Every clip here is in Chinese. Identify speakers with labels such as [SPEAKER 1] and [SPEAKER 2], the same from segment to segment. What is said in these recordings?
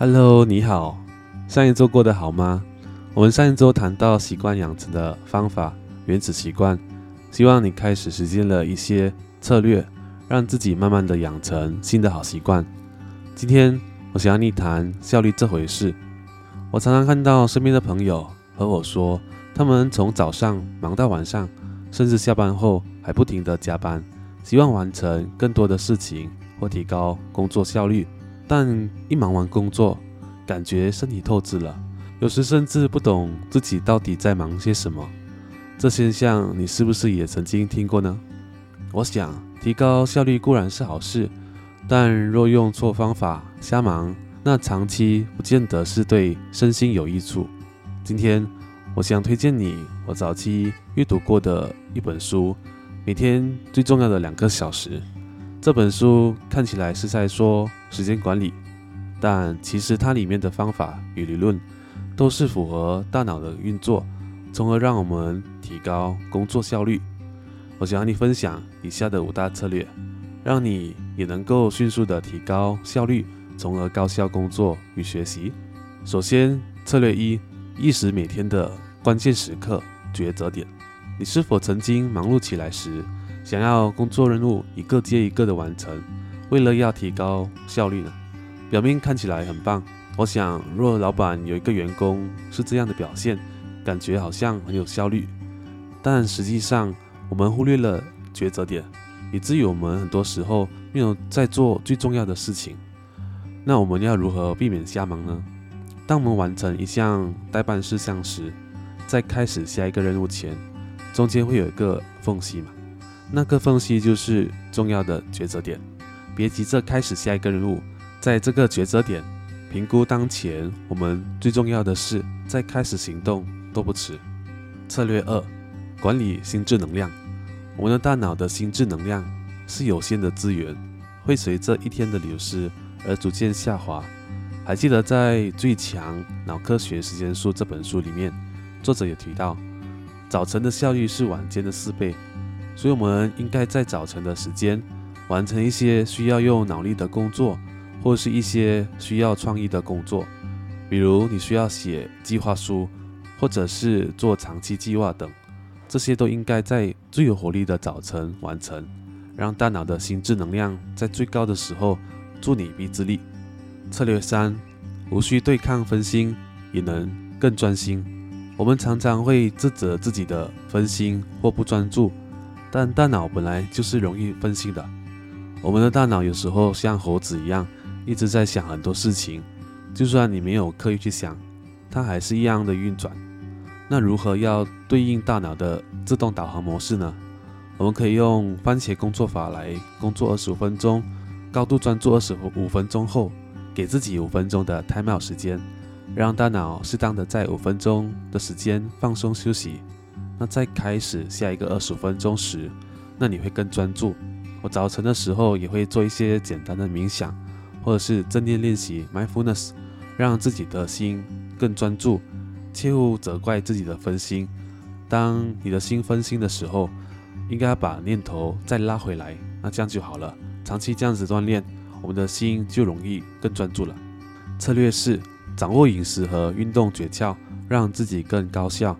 [SPEAKER 1] Hello，你好。上一周过得好吗？我们上一周谈到习惯养成的方法——原子习惯，希望你开始实践了一些策略，让自己慢慢的养成新的好习惯。今天我想要你谈效率这回事。我常常看到身边的朋友和我说，他们从早上忙到晚上，甚至下班后还不停的加班，希望完成更多的事情或提高工作效率。但一忙完工作，感觉身体透支了，有时甚至不懂自己到底在忙些什么。这现象你是不是也曾经听过呢？我想，提高效率固然是好事，但若用错方法瞎忙，那长期不见得是对身心有益处。今天，我想推荐你我早期阅读过的一本书，《每天最重要的两个小时》。这本书看起来是在说。时间管理，但其实它里面的方法与理论都是符合大脑的运作，从而让我们提高工作效率。我想和你分享以下的五大策略，让你也能够迅速的提高效率，从而高效工作与学习。首先，策略一：意识每天的关键时刻抉择点。你是否曾经忙碌起来时，想要工作任务一个接一个的完成？为了要提高效率呢，表面看起来很棒。我想，若老板有一个员工是这样的表现，感觉好像很有效率，但实际上我们忽略了抉择点，以至于我们很多时候没有在做最重要的事情。那我们要如何避免瞎忙呢？当我们完成一项代办事项时，在开始下一个任务前，中间会有一个缝隙嘛？那个缝隙就是重要的抉择点。别急着开始下一个任务，在这个抉择点，评估当前我们最重要的事，再开始行动都不迟。策略二：管理心智能量。我们的大脑的心智能量是有限的资源，会随着一天的流失而逐渐下滑。还记得在《最强脑科学时间树》这本书里面，作者也提到，早晨的效率是晚间的四倍，所以我们应该在早晨的时间。完成一些需要用脑力的工作，或是一些需要创意的工作，比如你需要写计划书，或者是做长期计划等，这些都应该在最有活力的早晨完成，让大脑的心智能量在最高的时候助你一臂之力。策略三，无需对抗分心，也能更专心。我们常常会自责自己的分心或不专注，但大脑本来就是容易分心的。我们的大脑有时候像猴子一样，一直在想很多事情，就算你没有刻意去想，它还是一样的运转。那如何要对应大脑的自动导航模式呢？我们可以用番茄工作法来工作二十五分钟，高度专注二十五分钟后，给自己五分钟的 time out 时间，让大脑适当的在五分钟的时间放松休息。那在开始下一个二十分钟时，那你会更专注。我早晨的时候也会做一些简单的冥想，或者是正念练习 （mindfulness），让自己的心更专注，切勿责怪自己的分心。当你的心分心的时候，应该把念头再拉回来，那这样就好了。长期这样子锻炼，我们的心就容易更专注了。策略四：掌握饮食和运动诀窍，让自己更高效。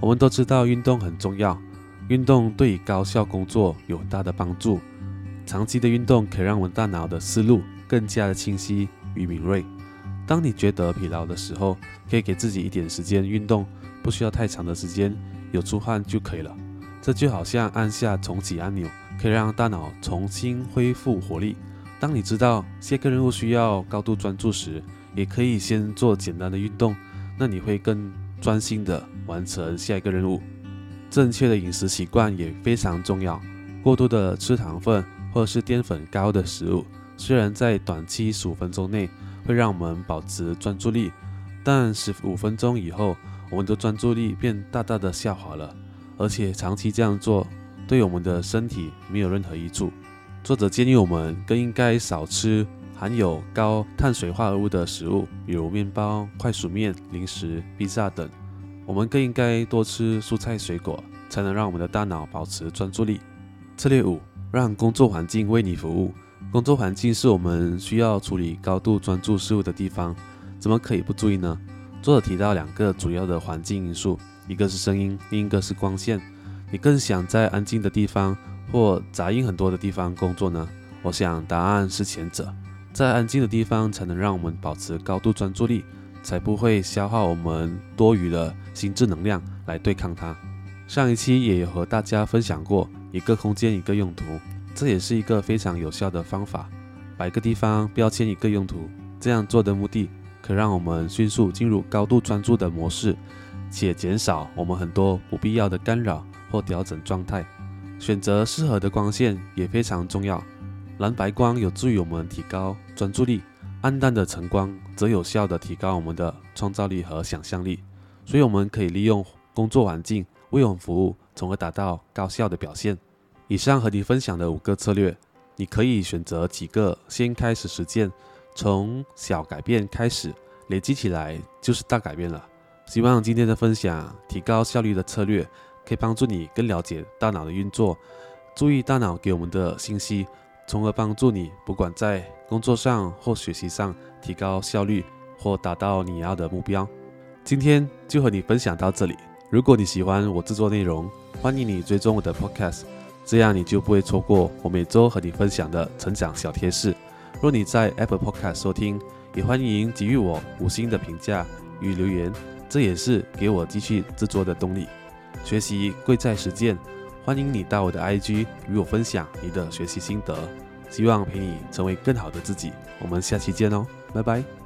[SPEAKER 1] 我们都知道运动很重要，运动对于高效工作有很大的帮助。长期的运动可以让我们大脑的思路更加的清晰与敏锐。当你觉得疲劳的时候，可以给自己一点时间运动，不需要太长的时间，有出汗就可以了。这就好像按下重启按钮，可以让大脑重新恢复活力。当你知道下个任务需要高度专注时，也可以先做简单的运动，那你会更专心的完成下一个任务。正确的饮食习惯也非常重要，过多的吃糖分。或者是淀粉高的食物，虽然在短期十五分钟内会让我们保持专注力，但十五分钟以后，我们的专注力便大大的下滑了。而且长期这样做，对我们的身体没有任何益处。作者建议我们更应该少吃含有高碳水化合物的食物，比如面包、快熟面、零食、披萨等。我们更应该多吃蔬菜水果，才能让我们的大脑保持专注力。策略五。让工作环境为你服务。工作环境是我们需要处理高度专注事物的地方。怎么可以不注意呢？作者提到两个主要的环境因素，一个是声音，另一个是光线。你更想在安静的地方或杂音很多的地方工作呢？我想答案是前者。在安静的地方才能让我们保持高度专注力，才不会消耗我们多余的心智能量来对抗它。上一期也有和大家分享过一个空间一个用途，这也是一个非常有效的方法。把一个地方标签一个用途，这样做的目的可让我们迅速进入高度专注的模式，且减少我们很多不必要的干扰或调整状态。选择适合的光线也非常重要。蓝白光有助于我们提高专注力，暗淡的橙光则有效地提高我们的创造力和想象力。所以，我们可以利用工作环境为我们服务，从而达到高效的表现。以上和你分享的五个策略，你可以选择几个先开始实践，从小改变开始，累积起来就是大改变了。希望今天的分享提高效率的策略，可以帮助你更了解大脑的运作，注意大脑给我们的信息。从而帮助你，不管在工作上或学习上提高效率或达到你要的目标。今天就和你分享到这里。如果你喜欢我制作内容，欢迎你追踪我的 Podcast，这样你就不会错过我每周和你分享的成长小贴士。若你在 Apple Podcast 收听，也欢迎给予我五星的评价与留言，这也是给我继续制作的动力。学习贵在实践。欢迎你到我的 IG 与我分享你的学习心得，希望陪你成为更好的自己。我们下期见哦，拜拜。